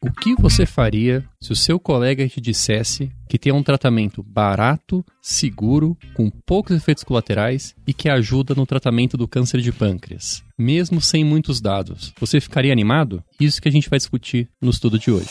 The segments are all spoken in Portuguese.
O que você faria se o seu colega te dissesse que tem um tratamento barato, seguro, com poucos efeitos colaterais e que ajuda no tratamento do câncer de pâncreas? Mesmo sem muitos dados, você ficaria animado? Isso que a gente vai discutir no estudo de hoje.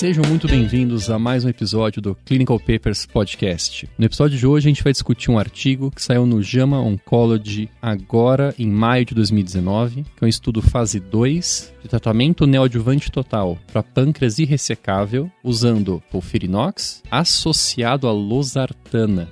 Sejam muito bem-vindos a mais um episódio do Clinical Papers Podcast. No episódio de hoje a gente vai discutir um artigo que saiu no JAMA Oncology agora em maio de 2019, que é um estudo fase 2 de tratamento neoadjuvante total para pâncreas irressecável usando polfirinox associado a losartana.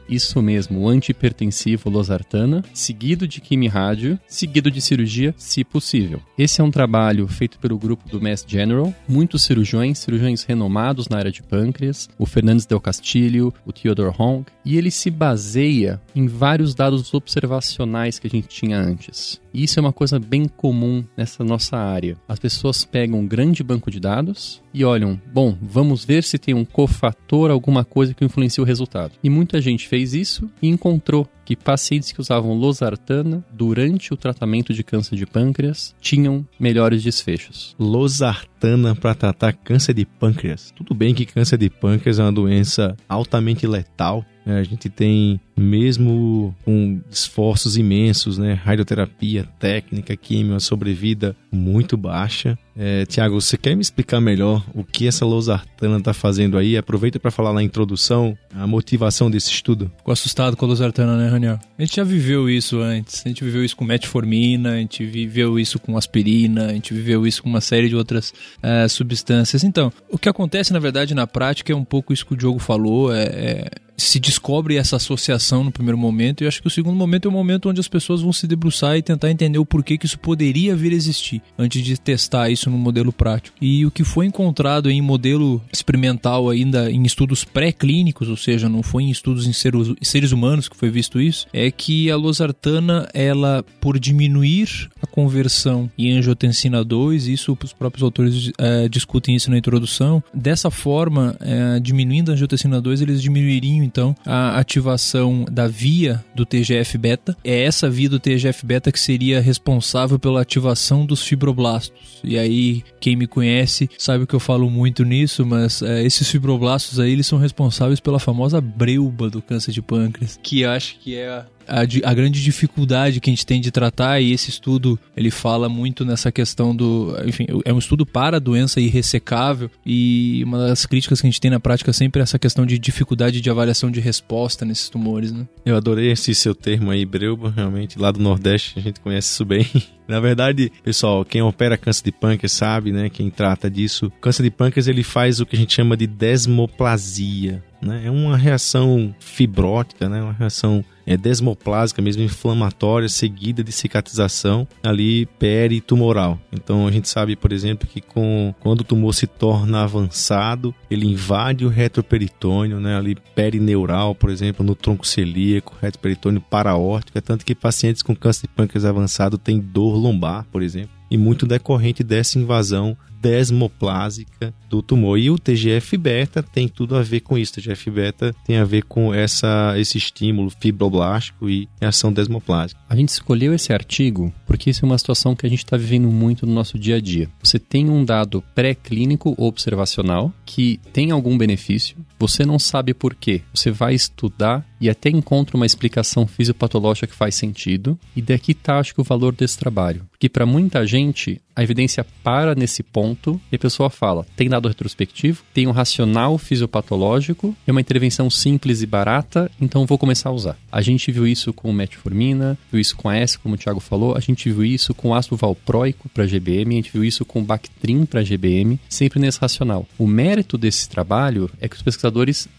Isso mesmo, o antihipertensivo losartana, seguido de quimirádio, seguido de cirurgia, se possível. Esse é um trabalho feito pelo grupo do Mass General, muitos cirurgiões, cirurgiões renomados na área de pâncreas, o Fernandes del Castilho, o Theodore Hong, e ele se baseia em vários dados observacionais que a gente tinha antes. E isso é uma coisa bem comum nessa nossa área. As pessoas pegam um grande banco de dados e olham, bom, vamos ver se tem um cofator, alguma coisa que influencia o resultado. E muita gente fez isso e encontrou que pacientes que usavam losartana durante o tratamento de câncer de pâncreas tinham melhores desfechos. Losartana para tratar câncer de pâncreas. Tudo bem que câncer de pâncreas é uma doença altamente letal? A gente tem, mesmo com esforços imensos, né? radioterapia, técnica, química, sobrevida muito baixa. É, Tiago, você quer me explicar melhor o que essa losartana está fazendo aí? Aproveita para falar na introdução a motivação desse estudo. Ficou assustado com a losartana, né, Raniel? A gente já viveu isso antes. A gente viveu isso com metformina, a gente viveu isso com aspirina, a gente viveu isso com uma série de outras uh, substâncias. Então, o que acontece, na verdade, na prática é um pouco isso que o Diogo falou. é, é se descobre essa associação no primeiro momento, e acho que o segundo momento é o momento onde as pessoas vão se debruçar e tentar entender o porquê que isso poderia vir a existir, antes de testar isso no modelo prático. E o que foi encontrado em modelo experimental ainda em estudos pré-clínicos, ou seja, não foi em estudos em seres humanos que foi visto isso, é que a losartana, ela, por diminuir a conversão em angiotensina 2, isso os próprios autores é, discutem isso na introdução, dessa forma, é, diminuindo a angiotensina 2, eles diminuiriam então a ativação da via do TGF-beta. É essa via do TGF-beta que seria responsável pela ativação dos fibroblastos. E aí, quem me conhece sabe que eu falo muito nisso, mas é, esses fibroblastos aí eles são responsáveis pela famosa breuba do câncer de pâncreas, que acho que é a, a, grande dificuldade que a gente tem de tratar e esse estudo ele fala muito nessa questão do, enfim, é um estudo para a doença irressecável e uma das críticas que a gente tem na prática sempre é essa questão de dificuldade de avaliação de resposta nesses tumores, né? Eu adorei esse seu termo aí, breuba, realmente, lá do Nordeste a gente conhece isso bem. Na verdade, pessoal, quem opera câncer de pâncreas sabe, né? Quem trata disso. Câncer de pâncreas ele faz o que a gente chama de desmoplasia. Né? É uma reação fibrótica, né? uma reação é, desmoplásica, mesmo inflamatória, seguida de cicatrização ali peritumoral. Então a gente sabe, por exemplo, que com, quando o tumor se torna avançado, ele invade o retroperitônio, né? ali perineural, por exemplo, no tronco celíaco, retroperitônio paraórtico, é tanto que pacientes com câncer de pâncreas avançado têm dor lombar, por exemplo e muito decorrente dessa invasão desmoplásica do tumor. E o TGF-beta tem tudo a ver com isso. O TGF-beta tem a ver com essa, esse estímulo fibroblástico e ação desmoplásica. A gente escolheu esse artigo porque isso é uma situação que a gente está vivendo muito no nosso dia a dia. Você tem um dado pré-clínico observacional que tem algum benefício, você não sabe por quê. Você vai estudar e até encontra uma explicação fisiopatológica que faz sentido, e daqui está, acho que, o valor desse trabalho. Porque para muita gente, a evidência para nesse ponto e a pessoa fala: tem dado retrospectivo, tem um racional fisiopatológico, é uma intervenção simples e barata, então vou começar a usar. A gente viu isso com metformina, viu isso com S, como o Thiago falou, a gente viu isso com ácido valproico para GBM, a gente viu isso com Bactrim para GBM, sempre nesse racional. O mérito desse trabalho é que os pesquisadores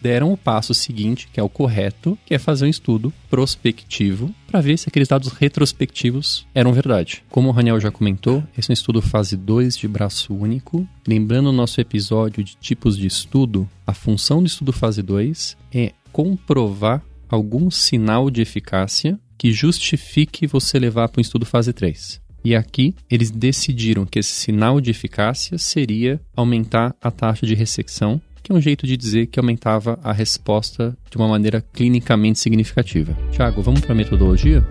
deram o passo seguinte, que é o correto, que é fazer um estudo prospectivo para ver se aqueles dados retrospectivos eram verdade. Como o Raniel já comentou, esse é um estudo fase 2 de braço único. Lembrando o nosso episódio de tipos de estudo, a função do estudo fase 2 é comprovar algum sinal de eficácia que justifique você levar para um estudo fase 3. E aqui eles decidiram que esse sinal de eficácia seria aumentar a taxa de ressecção, que é um jeito de dizer que aumentava a resposta de uma maneira clinicamente significativa. Tiago, vamos para a metodologia?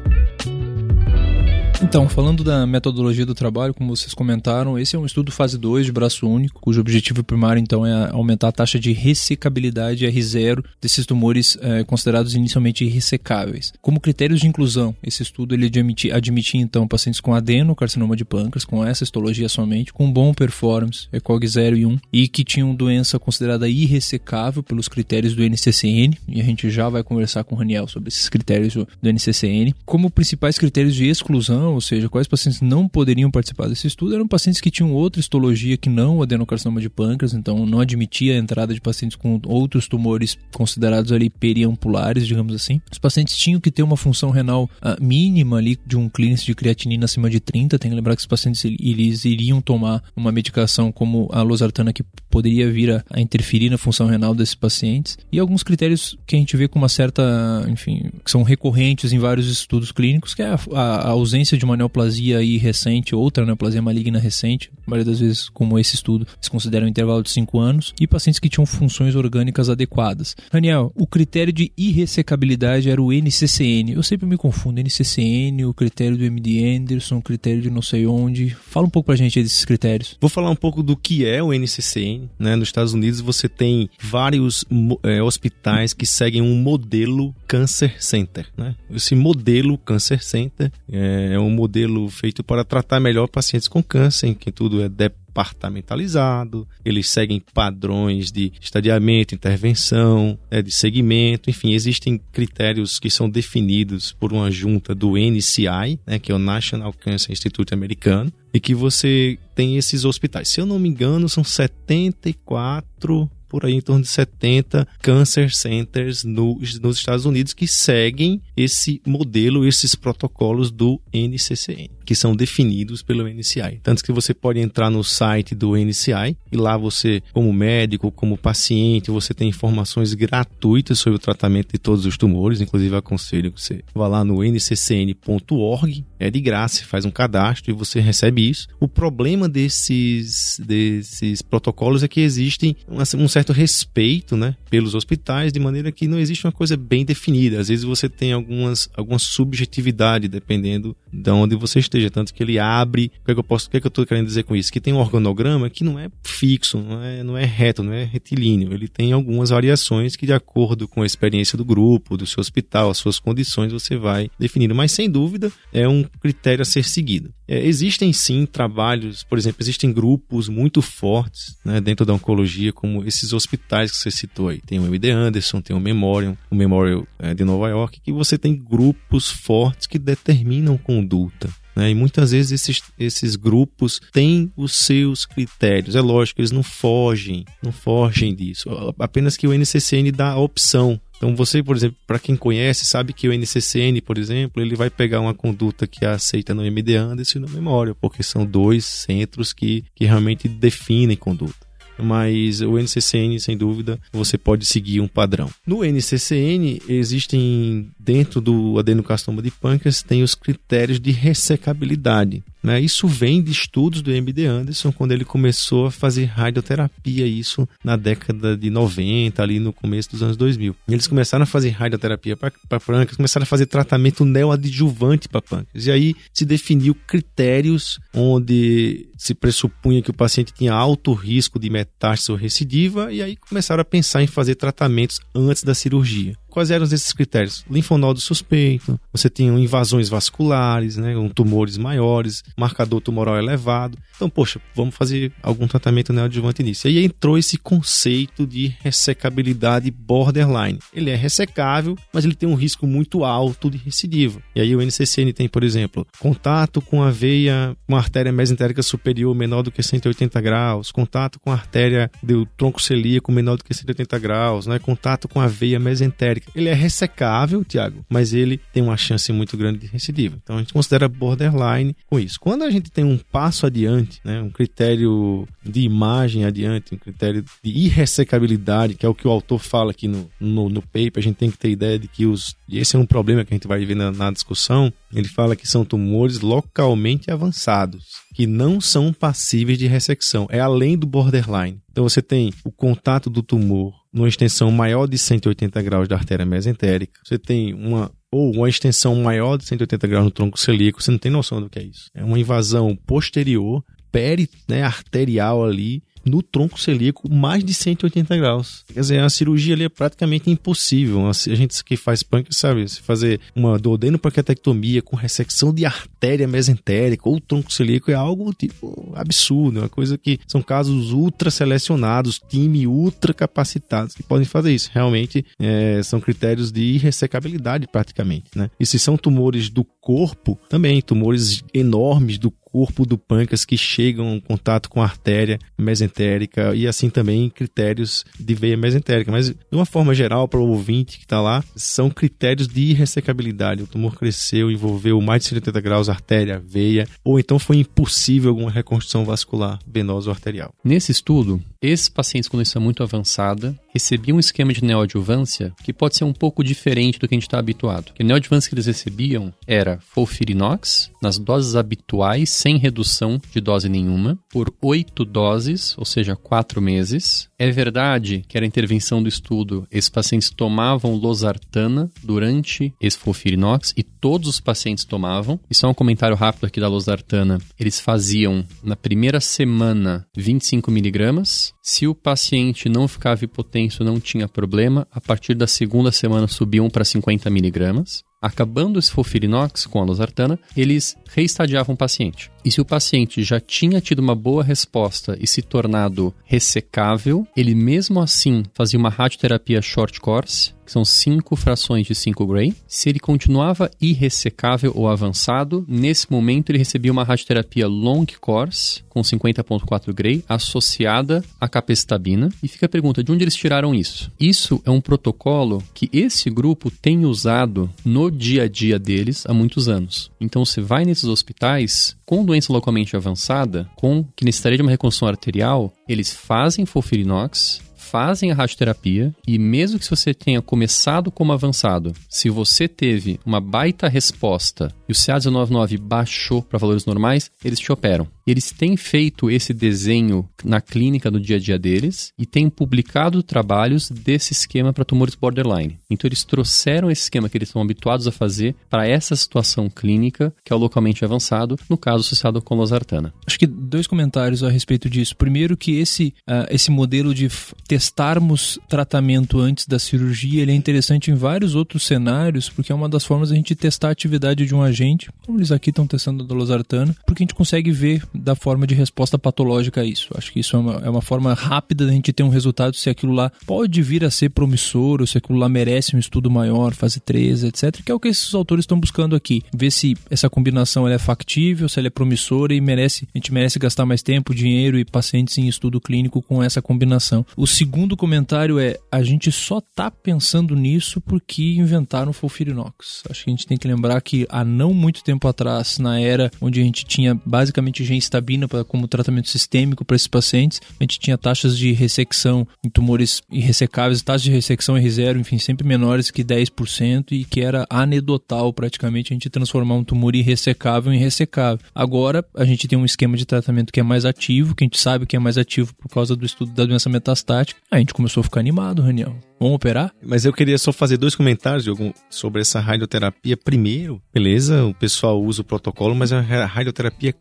Então, falando da metodologia do trabalho, como vocês comentaram, esse é um estudo fase 2 de braço único, cujo objetivo primário, então, é aumentar a taxa de ressecabilidade R0 desses tumores é, considerados inicialmente irressecáveis. Como critérios de inclusão, esse estudo ele admitia, admitia, então, pacientes com adenocarcinoma de pâncreas, com essa histologia somente, com bom performance, ECOG 0 e 1, e que tinham doença considerada irressecável pelos critérios do NCCN, e a gente já vai conversar com o Raniel sobre esses critérios do NCCN. Como principais critérios de exclusão, ou seja, quais pacientes não poderiam participar desse estudo, eram pacientes que tinham outra histologia que não o adenocarcinoma de pâncreas, então não admitia a entrada de pacientes com outros tumores considerados ali periampulares, digamos assim. Os pacientes tinham que ter uma função renal uh, mínima ali de um clínico de creatinina acima de 30, tem que lembrar que os pacientes eles iriam tomar uma medicação como a losartana que poderia vir a, a interferir na função renal desses pacientes, e alguns critérios que a gente vê com uma certa, enfim, que são recorrentes em vários estudos clínicos, que é a, a ausência de uma neoplasia aí recente, outra neoplasia maligna recente, a maioria das vezes, como esse estudo, se considera um intervalo de 5 anos, e pacientes que tinham funções orgânicas adequadas. Daniel, o critério de irressecabilidade era o NCCN. Eu sempre me confundo, NCCN, o critério do MD Anderson, o critério de não sei onde. Fala um pouco pra gente desses critérios. Vou falar um pouco do que é o NCCN. Né? Nos Estados Unidos você tem vários é, hospitais que seguem um modelo Cancer Center. Né? Esse modelo Cancer Center é, é um modelo feito para tratar melhor pacientes com câncer, em que tudo é departamentalizado, eles seguem padrões de estadiamento, intervenção, né, de segmento, enfim, existem critérios que são definidos por uma junta do NCI, né, que é o National Cancer Institute americano, e que você tem esses hospitais. Se eu não me engano, são 74 por aí em torno de 70 cancer centers nos, Estados Unidos que seguem esse modelo, esses protocolos do NCCN, que são definidos pelo NCI. Tanto que você pode entrar no site do NCI e lá você, como médico, como paciente, você tem informações gratuitas sobre o tratamento de todos os tumores. Inclusive, aconselho que você vá lá no nccn.org, é de graça, faz um cadastro e você recebe isso. O problema desses, desses protocolos é que existem um certo respeito né, pelos hospitais, de maneira que não existe uma coisa bem definida. Às vezes você tem algumas, alguma subjetividade, dependendo de onde você esteja. Tanto que ele abre. O que, é que eu posso. O que, é que eu estou querendo dizer com isso? Que tem um organograma que não é fixo, não é, não é reto, não é retilíneo. Ele tem algumas variações que, de acordo com a experiência do grupo, do seu hospital, as suas condições, você vai definindo. Mas sem dúvida é um critério a ser seguido. É, existem sim trabalhos, por exemplo, existem grupos muito fortes né, dentro da oncologia, como esses hospitais que você citou aí. Tem o MD Anderson, tem o Memorial, o Memorial é, de Nova York, que você tem grupos fortes que determinam conduta. Né? E muitas vezes esses, esses grupos têm os seus critérios. É lógico, eles não fogem, não fogem disso. Apenas que o NCCN dá a opção então você, por exemplo, para quem conhece, sabe que o NCCN, por exemplo, ele vai pegar uma conduta que é aceita no MD Anderson e no Memorial, porque são dois centros que, que realmente definem conduta mas o NCCN, sem dúvida, você pode seguir um padrão. No NCCN, existem, dentro do adenocarcinoma de pâncreas, tem os critérios de ressecabilidade. Né? Isso vem de estudos do MD Anderson, quando ele começou a fazer radioterapia, isso na década de 90, ali no começo dos anos 2000. Eles começaram a fazer radioterapia para pâncreas, começaram a fazer tratamento neoadjuvante para pâncreas. E aí se definiu critérios onde se pressupunha que o paciente tinha alto risco de metástase ou recidiva, e aí começaram a pensar em fazer tratamentos antes da cirurgia. Quais eram esses critérios? Linfonodo suspeito, você tinha invasões vasculares, né, com tumores maiores, marcador tumoral elevado. Então, poxa, vamos fazer algum tratamento neoadjuvante nisso. E aí entrou esse conceito de ressecabilidade borderline. Ele é ressecável, mas ele tem um risco muito alto de recidiva. E aí o NCCN tem, por exemplo, contato com a veia, uma artéria mesentérica superior menor do que 180 graus, contato com a artéria do tronco celíaco menor do que 180 graus, né, contato com a veia mesentérica ele é ressecável, Tiago, mas ele tem uma chance muito grande de recidiva. Então a gente considera borderline com isso. Quando a gente tem um passo adiante, né, um critério de imagem adiante, um critério de irressecabilidade, que é o que o autor fala aqui no, no, no paper, a gente tem que ter ideia de que os. Esse é um problema que a gente vai ver na, na discussão. Ele fala que são tumores localmente avançados, que não são passíveis de ressecção. É além do borderline. Então você tem o contato do tumor numa extensão maior de 180 graus da artéria mesentérica. Você tem uma ou uma extensão maior de 180 graus no tronco celíaco, você não tem noção do que é isso. É uma invasão posterior, peri, né, arterial ali, no tronco celíaco mais de 180 graus. Quer dizer, a cirurgia ali é praticamente impossível. A gente que faz pâncreas sabe, se fazer uma duodenopancreatectomia com ressecção de artéria mesentérica ou tronco celíaco é algo tipo absurdo, é uma coisa que são casos ultra selecionados, time ultra capacitados que podem fazer isso. Realmente é, são critérios de irressecabilidade praticamente, né? E se são tumores do corpo, também tumores enormes do corpo do pâncreas que chegam em contato com a artéria mesentérica e assim também critérios de veia mesentérica. Mas de uma forma geral, para o ouvinte que está lá, são critérios de irressecabilidade. O tumor cresceu, envolveu mais de 180 graus artéria, veia, ou então foi impossível alguma reconstrução vascular venosa ou arterial. Nesse estudo, esses pacientes com doença muito avançada recebiam um esquema de neoadjuvância que pode ser um pouco diferente do que a gente está habituado. O neoadjuvância que eles recebiam era folfirinox nas doses habituais sem redução de dose nenhuma, por oito doses, ou seja, quatro meses. É verdade que era a intervenção do estudo, esses pacientes tomavam losartana durante esse fulfirinox e todos os pacientes tomavam. E só um comentário rápido aqui da losartana. Eles faziam na primeira semana 25 miligramas. Se o paciente não ficava hipotenso, não tinha problema. A partir da segunda semana subiam para 50 miligramas. Acabando esse fulfirinox com a losartana, eles reestadiavam o paciente. E se o paciente já tinha tido uma boa resposta e se tornado ressecável, ele mesmo assim fazia uma radioterapia short course, que são cinco frações de 5 Gray. Se ele continuava irressecável ou avançado, nesse momento ele recebia uma radioterapia long course com 50.4 Gray associada à capecitabina. E fica a pergunta, de onde eles tiraram isso? Isso é um protocolo que esse grupo tem usado no dia a dia deles há muitos anos. Então você vai nesses hospitais com doença localmente avançada, com que necessitaria de uma reconstrução arterial, eles fazem fulfirinox, fazem a radioterapia e mesmo que você tenha começado como avançado, se você teve uma baita resposta e o CA199 baixou para valores normais, eles te operam. Eles têm feito esse desenho na clínica do dia a dia deles e têm publicado trabalhos desse esquema para tumores borderline. Então eles trouxeram esse esquema que eles estão habituados a fazer para essa situação clínica, que é o localmente avançado, no caso associado com losartana. Acho que dois comentários a respeito disso. Primeiro que esse, uh, esse modelo de testarmos tratamento antes da cirurgia, ele é interessante em vários outros cenários, porque é uma das formas a gente testar a atividade de um agente, como eles aqui estão testando a losartana, porque a gente consegue ver da forma de resposta patológica a isso. Acho que isso é uma, é uma forma rápida da gente ter um resultado se aquilo lá pode vir a ser promissor ou se aquilo lá merece um estudo maior, fase 3, etc. Que é o que esses autores estão buscando aqui. Ver se essa combinação é factível, se ela é promissora e merece, a gente merece gastar mais tempo, dinheiro e pacientes em estudo clínico com essa combinação. O segundo comentário é: a gente só tá pensando nisso porque inventaram o Fulfirinox. Acho que a gente tem que lembrar que há não muito tempo atrás, na era onde a gente tinha basicamente gente estabina pra, como tratamento sistêmico para esses pacientes. A gente tinha taxas de ressecção em tumores irressecáveis, taxas de ressecção R0, enfim, sempre menores que 10% e que era anedotal praticamente a gente transformar um tumor irressecável em ressecável. Agora a gente tem um esquema de tratamento que é mais ativo, que a gente sabe que é mais ativo por causa do estudo da doença metastática. A gente começou a ficar animado, Raniel. Vamos operar? Mas eu queria só fazer dois comentários Diogo, sobre essa radioterapia. Primeiro, beleza, o pessoal usa o protocolo, mas a radioterapia é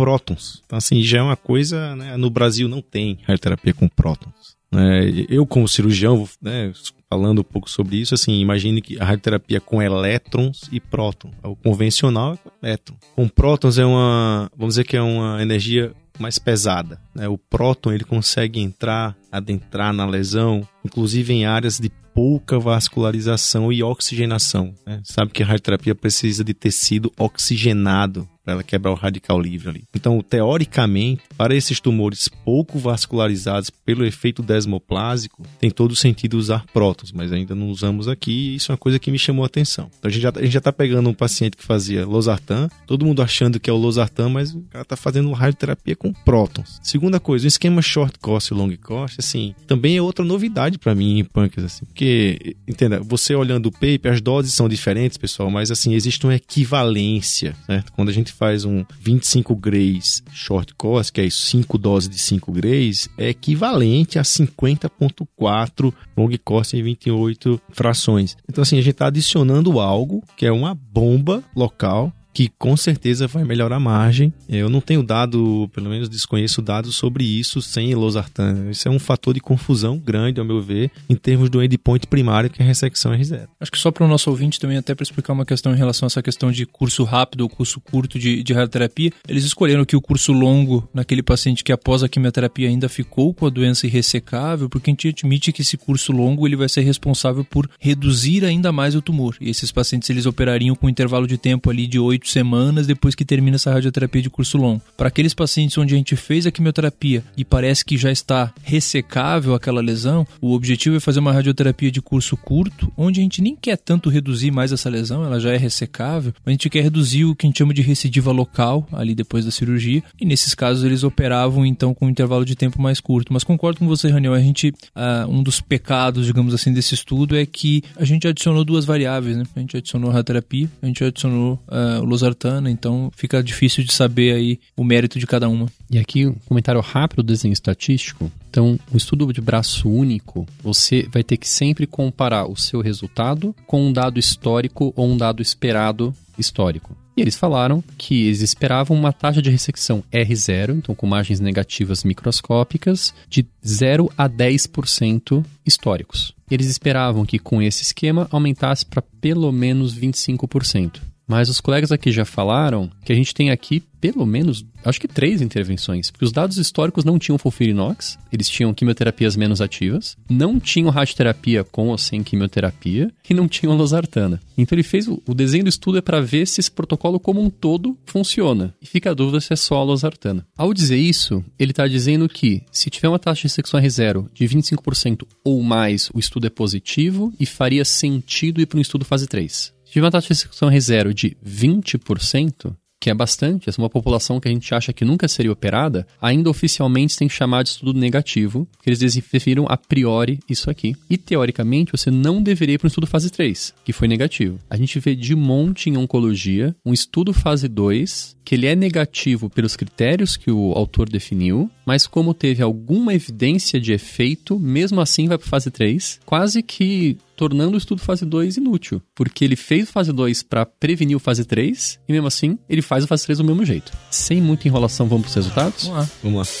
prótons. Então, assim, já é uma coisa, né? No Brasil não tem radioterapia com prótons. Né? Eu, como cirurgião, né, falando um pouco sobre isso, assim, imagine que a radioterapia com elétrons e prótons. O convencional é com elétron. Com prótons é uma, vamos dizer que é uma energia mais pesada. Né? O próton ele consegue entrar, adentrar na lesão, inclusive em áreas de pouca vascularização e oxigenação. Né? Sabe que a radioterapia precisa de tecido oxigenado para ela quebrar o radical livre ali. Então, teoricamente, para esses tumores pouco vascularizados pelo efeito desmoplásico, tem todo sentido usar prótons, mas ainda não usamos aqui e isso é uma coisa que me chamou a atenção. Então, a gente já, já tá pegando um paciente que fazia losartan, todo mundo achando que é o losartan, mas o cara tá fazendo radioterapia com prótons. Segunda coisa, o esquema short course e long course, assim, também é outra novidade para mim em pâncreas, assim, porque, entenda, você olhando o paper, as doses são diferentes, pessoal, mas assim, existe uma equivalência, certo? Quando a gente faz um 25 grays short course, que é 5 doses de 5 grays, é equivalente a 50.4 long course em 28 frações. Então, assim, a gente está adicionando algo que é uma bomba local que com certeza vai melhorar a margem. Eu não tenho dado, pelo menos desconheço dados sobre isso sem losartan. Isso é um fator de confusão grande, ao meu ver, em termos do endpoint primário, que é a ressecção R0. Acho que só para o nosso ouvinte também, até para explicar uma questão em relação a essa questão de curso rápido ou curso curto de, de radioterapia, eles escolheram que o curso longo, naquele paciente que após a quimioterapia ainda ficou com a doença irressecável, porque a gente admite que esse curso longo ele vai ser responsável por reduzir ainda mais o tumor. E esses pacientes eles operariam com um intervalo de tempo ali de 8 semanas depois que termina essa radioterapia de curso longo. Para aqueles pacientes onde a gente fez a quimioterapia e parece que já está ressecável aquela lesão, o objetivo é fazer uma radioterapia de curso curto, onde a gente nem quer tanto reduzir mais essa lesão, ela já é ressecável, mas a gente quer reduzir o que a gente chama de recidiva local ali depois da cirurgia, e nesses casos eles operavam então com um intervalo de tempo mais curto. Mas concordo com você, Raniel, a gente, uh, um dos pecados, digamos assim, desse estudo é que a gente adicionou duas variáveis, né? A gente adicionou a radioterapia, a gente adicionou uh, o losartana, então fica difícil de saber aí o mérito de cada uma. E aqui um comentário rápido do desenho estatístico. Então, o estudo de braço único, você vai ter que sempre comparar o seu resultado com um dado histórico ou um dado esperado histórico. E eles falaram que eles esperavam uma taxa de ressecção R0, então com margens negativas microscópicas, de 0 a 10% históricos. Eles esperavam que com esse esquema aumentasse para pelo menos 25%. Mas os colegas aqui já falaram que a gente tem aqui pelo menos, acho que três intervenções. Porque os dados históricos não tinham fulfirinox, eles tinham quimioterapias menos ativas, não tinham radioterapia com ou sem quimioterapia e não tinham losartana. Então ele fez o, o desenho do estudo é para ver se esse protocolo como um todo funciona. E fica a dúvida se é só a losartana. Ao dizer isso, ele está dizendo que se tiver uma taxa de sexual R0 de 25% ou mais, o estudo é positivo e faria sentido ir para um estudo fase 3. Se tiver uma taxa de execução R0 de 20%, que é bastante, essa é uma população que a gente acha que nunca seria operada, ainda oficialmente tem que chamar de estudo negativo, porque eles definiram a priori isso aqui. E teoricamente você não deveria ir para um estudo fase 3, que foi negativo. A gente vê de monte em oncologia um estudo fase 2 que ele é negativo pelos critérios que o autor definiu, mas como teve alguma evidência de efeito, mesmo assim vai para fase 3, quase que tornando o estudo fase 2 inútil, porque ele fez fase 2 para prevenir o fase 3 e mesmo assim ele faz o fase 3 do mesmo jeito. Sem muita enrolação, vamos para os resultados? Vamos lá. Vamos lá.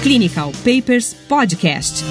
Clinical Papers Podcast.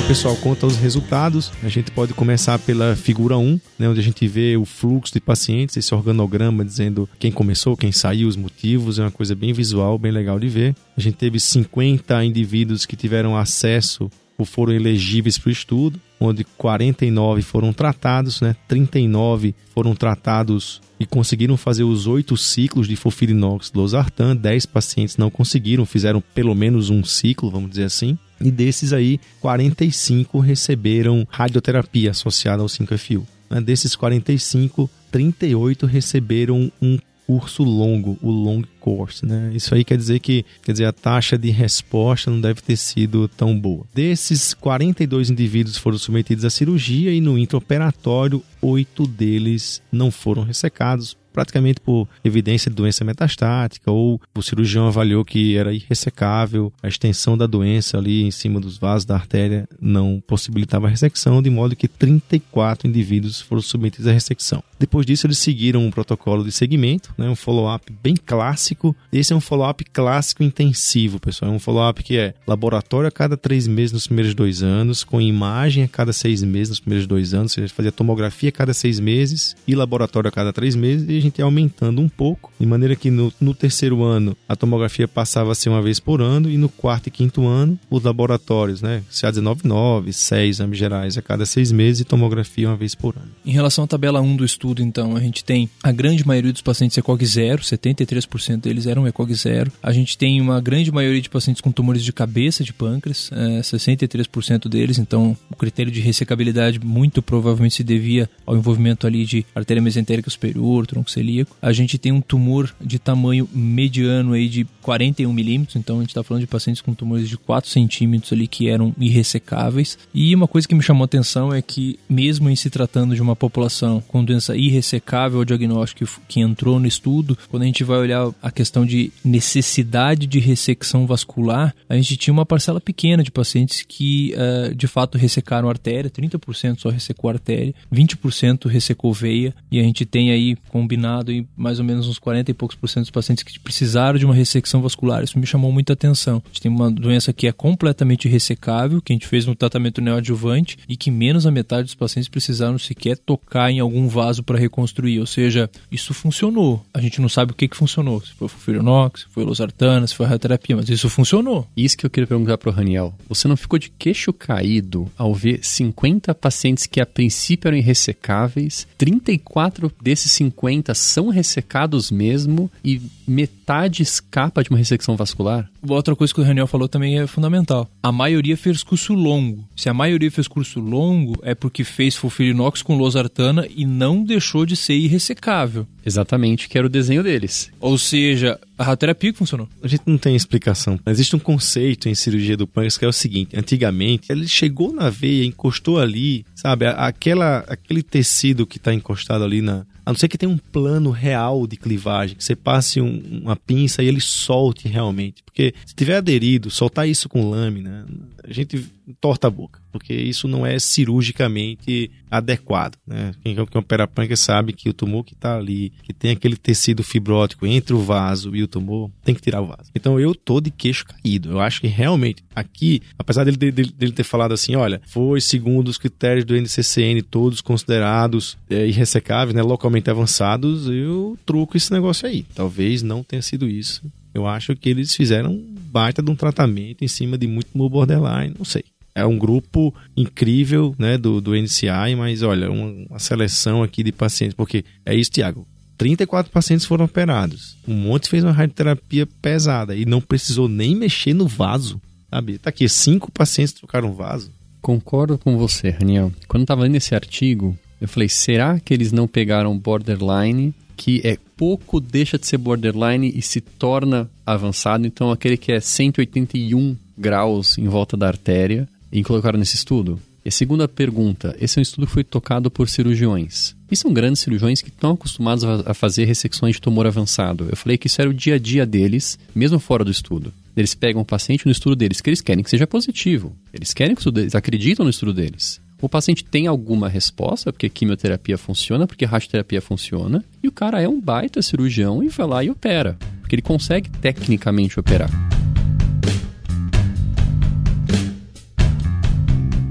Então, pessoal, quanto aos resultados, a gente pode começar pela figura 1, né, onde a gente vê o fluxo de pacientes, esse organograma dizendo quem começou, quem saiu, os motivos, é uma coisa bem visual, bem legal de ver. A gente teve 50 indivíduos que tiveram acesso foram elegíveis para o estudo, onde 49 foram tratados, né, 39 foram tratados e conseguiram fazer os oito ciclos de fofirinox losartan, 10 pacientes não conseguiram, fizeram pelo menos um ciclo, vamos dizer assim. E desses aí, 45 receberam radioterapia associada ao 5FU. Né? Desses 45, 38 receberam um curso longo, o long course, né? Isso aí quer dizer que, quer dizer, a taxa de resposta não deve ter sido tão boa. Desses 42 indivíduos foram submetidos à cirurgia e no intraoperatório, oito deles não foram ressecados praticamente por evidência de doença metastática ou o cirurgião avaliou que era irressecável, a extensão da doença ali em cima dos vasos da artéria não possibilitava a ressecção, de modo que 34 indivíduos foram submetidos à ressecção. Depois disso, eles seguiram um protocolo de segmento, né, um follow-up bem clássico. Esse é um follow-up clássico intensivo, pessoal. É um follow-up que é laboratório a cada três meses nos primeiros dois anos, com imagem a cada seis meses nos primeiros dois anos, ou seja, fazia tomografia a cada seis meses e laboratório a cada três meses, e a gente gente ia aumentando um pouco, de maneira que no, no terceiro ano a tomografia passava a ser uma vez por ano e no quarto e quinto ano os laboratórios, né? CA199, 6 exames gerais a cada seis meses e tomografia uma vez por ano. Em relação à tabela 1 do estudo, então, a gente tem a grande maioria dos pacientes ECOG zero, 73% deles eram ECOG zero. A gente tem uma grande maioria de pacientes com tumores de cabeça de pâncreas, é, 63% deles, então o critério de ressecabilidade muito provavelmente se devia ao envolvimento ali de artéria mesentérica superior, tronco celíaco. A gente tem um tumor de tamanho mediano aí de 41 milímetros, então a gente está falando de pacientes com tumores de 4 centímetros ali que eram irressecáveis. E uma coisa que me chamou a atenção é que, mesmo em se tratando de uma população com doença irressecável ao diagnóstico que entrou no estudo, quando a gente vai olhar a questão de necessidade de ressecção vascular, a gente tinha uma parcela pequena de pacientes que uh, de fato ressecaram artéria, 30% só ressecou artéria, 20% ressecou veia, e a gente tem aí combinado em mais ou menos uns 40 e poucos por cento dos pacientes que precisaram de uma ressecção vascular. Isso me chamou muita atenção. A gente tem uma doença que é completamente ressecável, que a gente fez no tratamento neoadjuvante e que menos a metade dos pacientes precisaram sequer tocar em algum vaso para reconstruir. Ou seja, isso funcionou. A gente não sabe o que, que funcionou. Se foi o fulvironox, se foi losartana, se foi radioterapia, mas isso funcionou. Isso que eu queria perguntar para o Raniel. Você não ficou de queixo caído ao ver 50 pacientes que a princípio eram irressecáveis, 34 desses 50 são ressecados mesmo e metade escapa de uma ressecção vascular? Outra coisa que o Raniel falou também é fundamental. A maioria fez curso longo. Se a maioria fez curso longo, é porque fez fulfirinox com losartana e não deixou de ser irressecável. Exatamente, que era o desenho deles. Ou seja, a radioterapia que funcionou. A gente não tem explicação. Existe um conceito em cirurgia do pâncreas que é o seguinte: antigamente, ele chegou na veia, encostou ali, sabe? Aquela, aquele tecido que está encostado ali na, a não ser que tenha um plano real de clivagem, que você passe um, uma pinça e ele solte realmente. Porque se tiver aderido, soltar isso com lâmina, a gente torta a boca, porque isso não é cirurgicamente adequado. Né? Quem, quem opera pâncreas sabe que o tumor que está ali, que tem aquele tecido fibrótico entre o vaso e o tumor, tem que tirar o vaso. Então eu tô de queixo caído. Eu acho que realmente aqui, apesar dele, dele, dele ter falado assim, olha, foi segundo os critérios do NCCN, todos considerados é, irressecáveis, né, localmente avançados, eu truco esse negócio aí. Talvez não tenha sido isso. Eu acho que eles fizeram baita de um tratamento em cima de muito borderline, não sei é um grupo incrível né, do, do NCI, mas olha, uma, uma seleção aqui de pacientes, porque é isso, Tiago. 34 pacientes foram operados. Um monte fez uma radioterapia pesada e não precisou nem mexer no vaso. Sabe? Tá aqui, cinco pacientes trocaram vaso. Concordo com você, Raniel. Quando estava lendo esse artigo, eu falei: será que eles não pegaram borderline, que é pouco deixa de ser borderline e se torna avançado? Então, aquele que é 181 graus em volta da artéria, e colocaram nesse estudo? E a segunda pergunta: esse é um estudo que foi tocado por cirurgiões. E são grandes cirurgiões que estão acostumados a fazer ressecções de tumor avançado. Eu falei que isso era o dia a dia deles, mesmo fora do estudo. Eles pegam o paciente no estudo deles, que eles querem que seja positivo. Eles querem que o estudo deles, acreditam no estudo deles. O paciente tem alguma resposta, porque quimioterapia funciona, porque radioterapia funciona, e o cara é um baita cirurgião e vai lá e opera, porque ele consegue tecnicamente operar.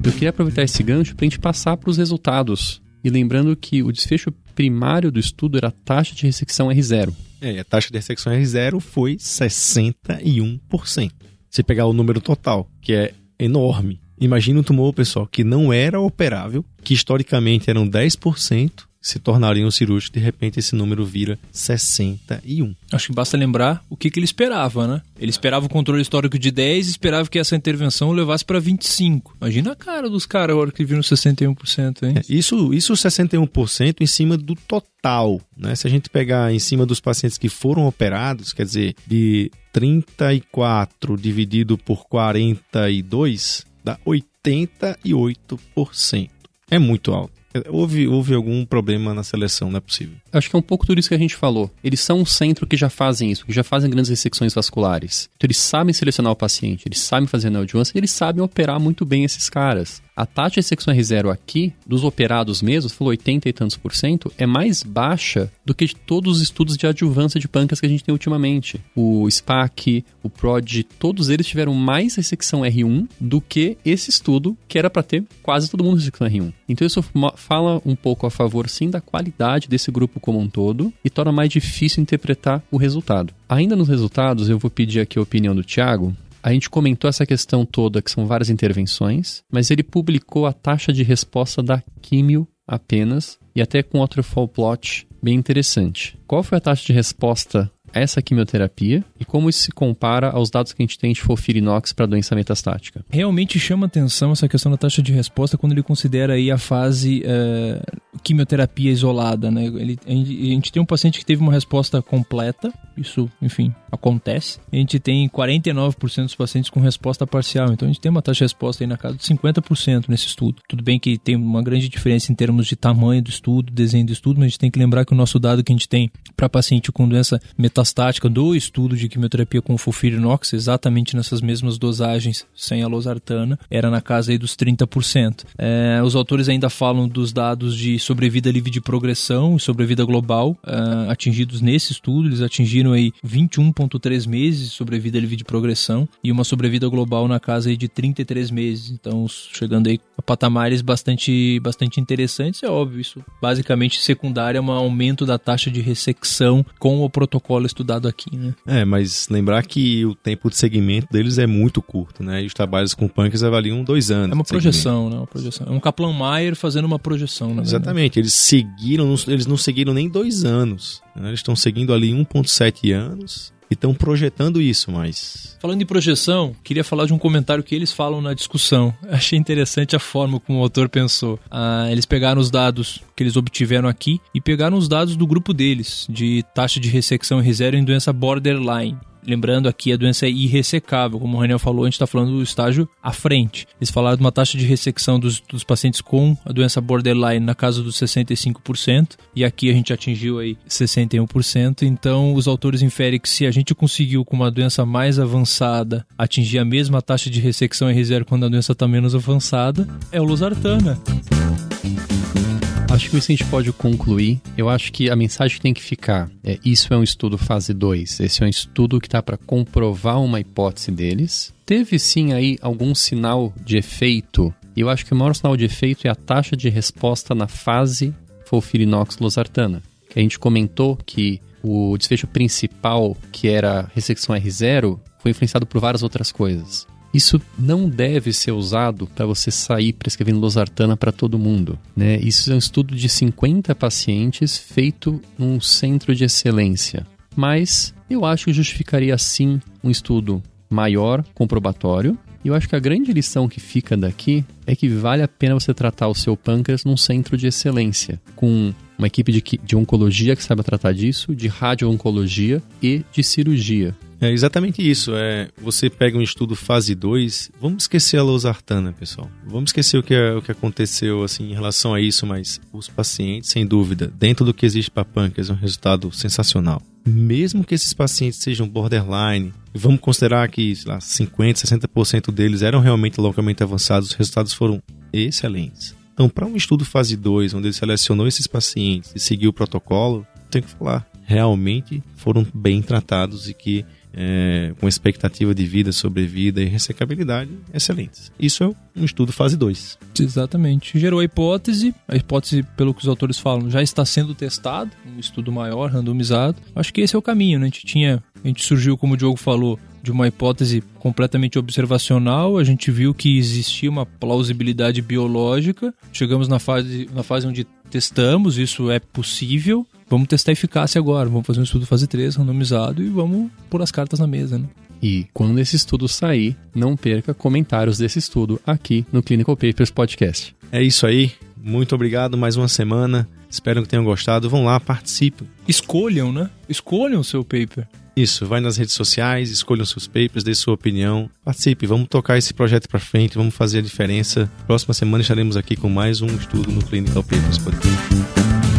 Eu queria aproveitar esse gancho para a gente passar para os resultados. E lembrando que o desfecho primário do estudo era a taxa de ressecção R0. É, a taxa de ressecção R0 foi 61%. Se pegar o número total, que é enorme. Imagina um tumor, pessoal, que não era operável, que historicamente eram 10%, se tornariam cirúrgicos, de repente esse número vira 61. Acho que basta lembrar o que, que ele esperava, né? Ele esperava o controle histórico de 10 e esperava que essa intervenção levasse para 25. Imagina a cara dos caras agora que viram 61%, hein? É, isso, isso 61% em cima do total, né? Se a gente pegar em cima dos pacientes que foram operados, quer dizer, de 34 dividido por 42, dá 88%. É muito alto. Houve, houve algum problema na seleção, não é possível. Acho que é um pouco tudo isso que a gente falou. Eles são um centro que já fazem isso, que já fazem grandes ressecções vasculares. Então eles sabem selecionar o paciente, eles sabem fazer neoadjuvância e eles sabem operar muito bem esses caras. A taxa de ressecção R0 aqui, dos operados mesmos, falou 80 e tantos por cento, é mais baixa do que de todos os estudos de adjuvância de pâncreas que a gente tem ultimamente. O SPAC, o PROD, todos eles tiveram mais ressecção R1 do que esse estudo, que era para ter quase todo mundo ressecção R1. Então isso fala um pouco a favor, sim, da qualidade desse grupo como um todo e torna mais difícil interpretar o resultado. Ainda nos resultados, eu vou pedir aqui a opinião do Tiago, a gente comentou essa questão toda, que são várias intervenções, mas ele publicou a taxa de resposta da químio apenas, e até com waterfall plot bem interessante. Qual foi a taxa de resposta essa quimioterapia e como isso se compara aos dados que a gente tem de FOLFIRINOX para doença metastática? Realmente chama atenção essa questão da taxa de resposta quando ele considera aí a fase uh, quimioterapia isolada, né? Ele, a, gente, tem um paciente que teve uma resposta completa, isso, enfim, acontece. A gente tem 49% dos pacientes com resposta parcial, então a gente tem uma taxa de resposta aí na casa de 50% nesse estudo. Tudo bem que tem uma grande diferença em termos de tamanho do estudo, desenho do estudo, mas a gente tem que lembrar que o nosso dado que a gente tem para paciente com doença metastática do estudo de quimioterapia com fulfirinox, exatamente nessas mesmas dosagens sem a losartana, era na casa aí dos 30%. É, os autores ainda falam dos dados de sobrevida livre de progressão e sobrevida global uh, atingidos nesse estudo. Eles atingiram aí 21,3 meses de sobrevida livre de progressão e uma sobrevida global na casa de 33 meses. Então, chegando aí a patamares bastante, bastante interessantes. É óbvio, isso basicamente secundário é um aumento da taxa de ressecção com o protocolo estudado aqui, né? É, mas lembrar que o tempo de segmento deles é muito curto, né? E os trabalhos com punks avaliam dois anos. É uma projeção, né? Uma projeção. É um Kaplan-Meier fazendo uma projeção, né? Exatamente, eles seguiram, eles não seguiram nem dois anos. Né? Eles estão seguindo ali 1,7 anos e estão projetando isso, mas. Falando em projeção, queria falar de um comentário que eles falam na discussão. Achei interessante a forma como o autor pensou. Ah, eles pegaram os dados que eles obtiveram aqui e pegaram os dados do grupo deles, de taxa de ressecção e R0 em doença borderline. Lembrando aqui, a doença é irressecável. Como o Raniel falou, a gente está falando do estágio à frente. Eles falaram de uma taxa de ressecção dos, dos pacientes com a doença borderline na casa dos 65%, e aqui a gente atingiu aí 61%. Então, os autores inferem que se a gente conseguiu com uma doença mais avançada atingir a mesma taxa de ressecção R0 quando a doença está menos avançada, é o losartana. Acho que isso a gente pode concluir. Eu acho que a mensagem que tem que ficar é: isso é um estudo fase 2. Esse é um estudo que está para comprovar uma hipótese deles. Teve sim aí algum sinal de efeito. E eu acho que o maior sinal de efeito é a taxa de resposta na fase Folfirinox-Losartana. Que a gente comentou que o desfecho principal, que era ressecção R0, foi influenciado por várias outras coisas. Isso não deve ser usado para você sair prescrevendo losartana para todo mundo. Né? Isso é um estudo de 50 pacientes feito num centro de excelência. Mas eu acho que justificaria sim um estudo maior, comprobatório. E eu acho que a grande lição que fica daqui é que vale a pena você tratar o seu pâncreas num centro de excelência, com uma equipe de, de oncologia que saiba tratar disso, de radio-oncologia e de cirurgia. É exatamente isso. É, você pega um estudo fase 2, vamos esquecer a losartana, pessoal. Vamos esquecer o que, é, o que aconteceu assim em relação a isso, mas os pacientes, sem dúvida, dentro do que existe para pâncreas, é um resultado sensacional. Mesmo que esses pacientes sejam borderline, vamos considerar que lá, 50, 60% deles eram realmente localmente avançados, os resultados foram excelentes. Então, para um estudo fase 2, onde ele selecionou esses pacientes e seguiu o protocolo, tem que falar, realmente foram bem tratados e que é, com expectativa de vida, sobrevida e ressecabilidade excelentes. Isso é um estudo fase 2. Exatamente. Gerou a hipótese, a hipótese, pelo que os autores falam, já está sendo testado, um estudo maior, randomizado. Acho que esse é o caminho, né? A gente tinha, a gente surgiu, como o Diogo falou, de uma hipótese completamente observacional, a gente viu que existia uma plausibilidade biológica, chegamos na fase, na fase onde testamos, isso é possível, vamos testar a eficácia agora, vamos fazer um estudo fase 3 randomizado e vamos pôr as cartas na mesa, né? E quando esse estudo sair, não perca comentários desse estudo aqui no Clinical Papers Podcast. É isso aí. Muito obrigado mais uma semana. Espero que tenham gostado. Vão lá, participem. Escolham, né? Escolham o seu paper. Isso, vai nas redes sociais, escolham seus papers, dê sua opinião, participe, vamos tocar esse projeto para frente, vamos fazer a diferença. Próxima semana estaremos aqui com mais um estudo no Clinical Papers Podcast.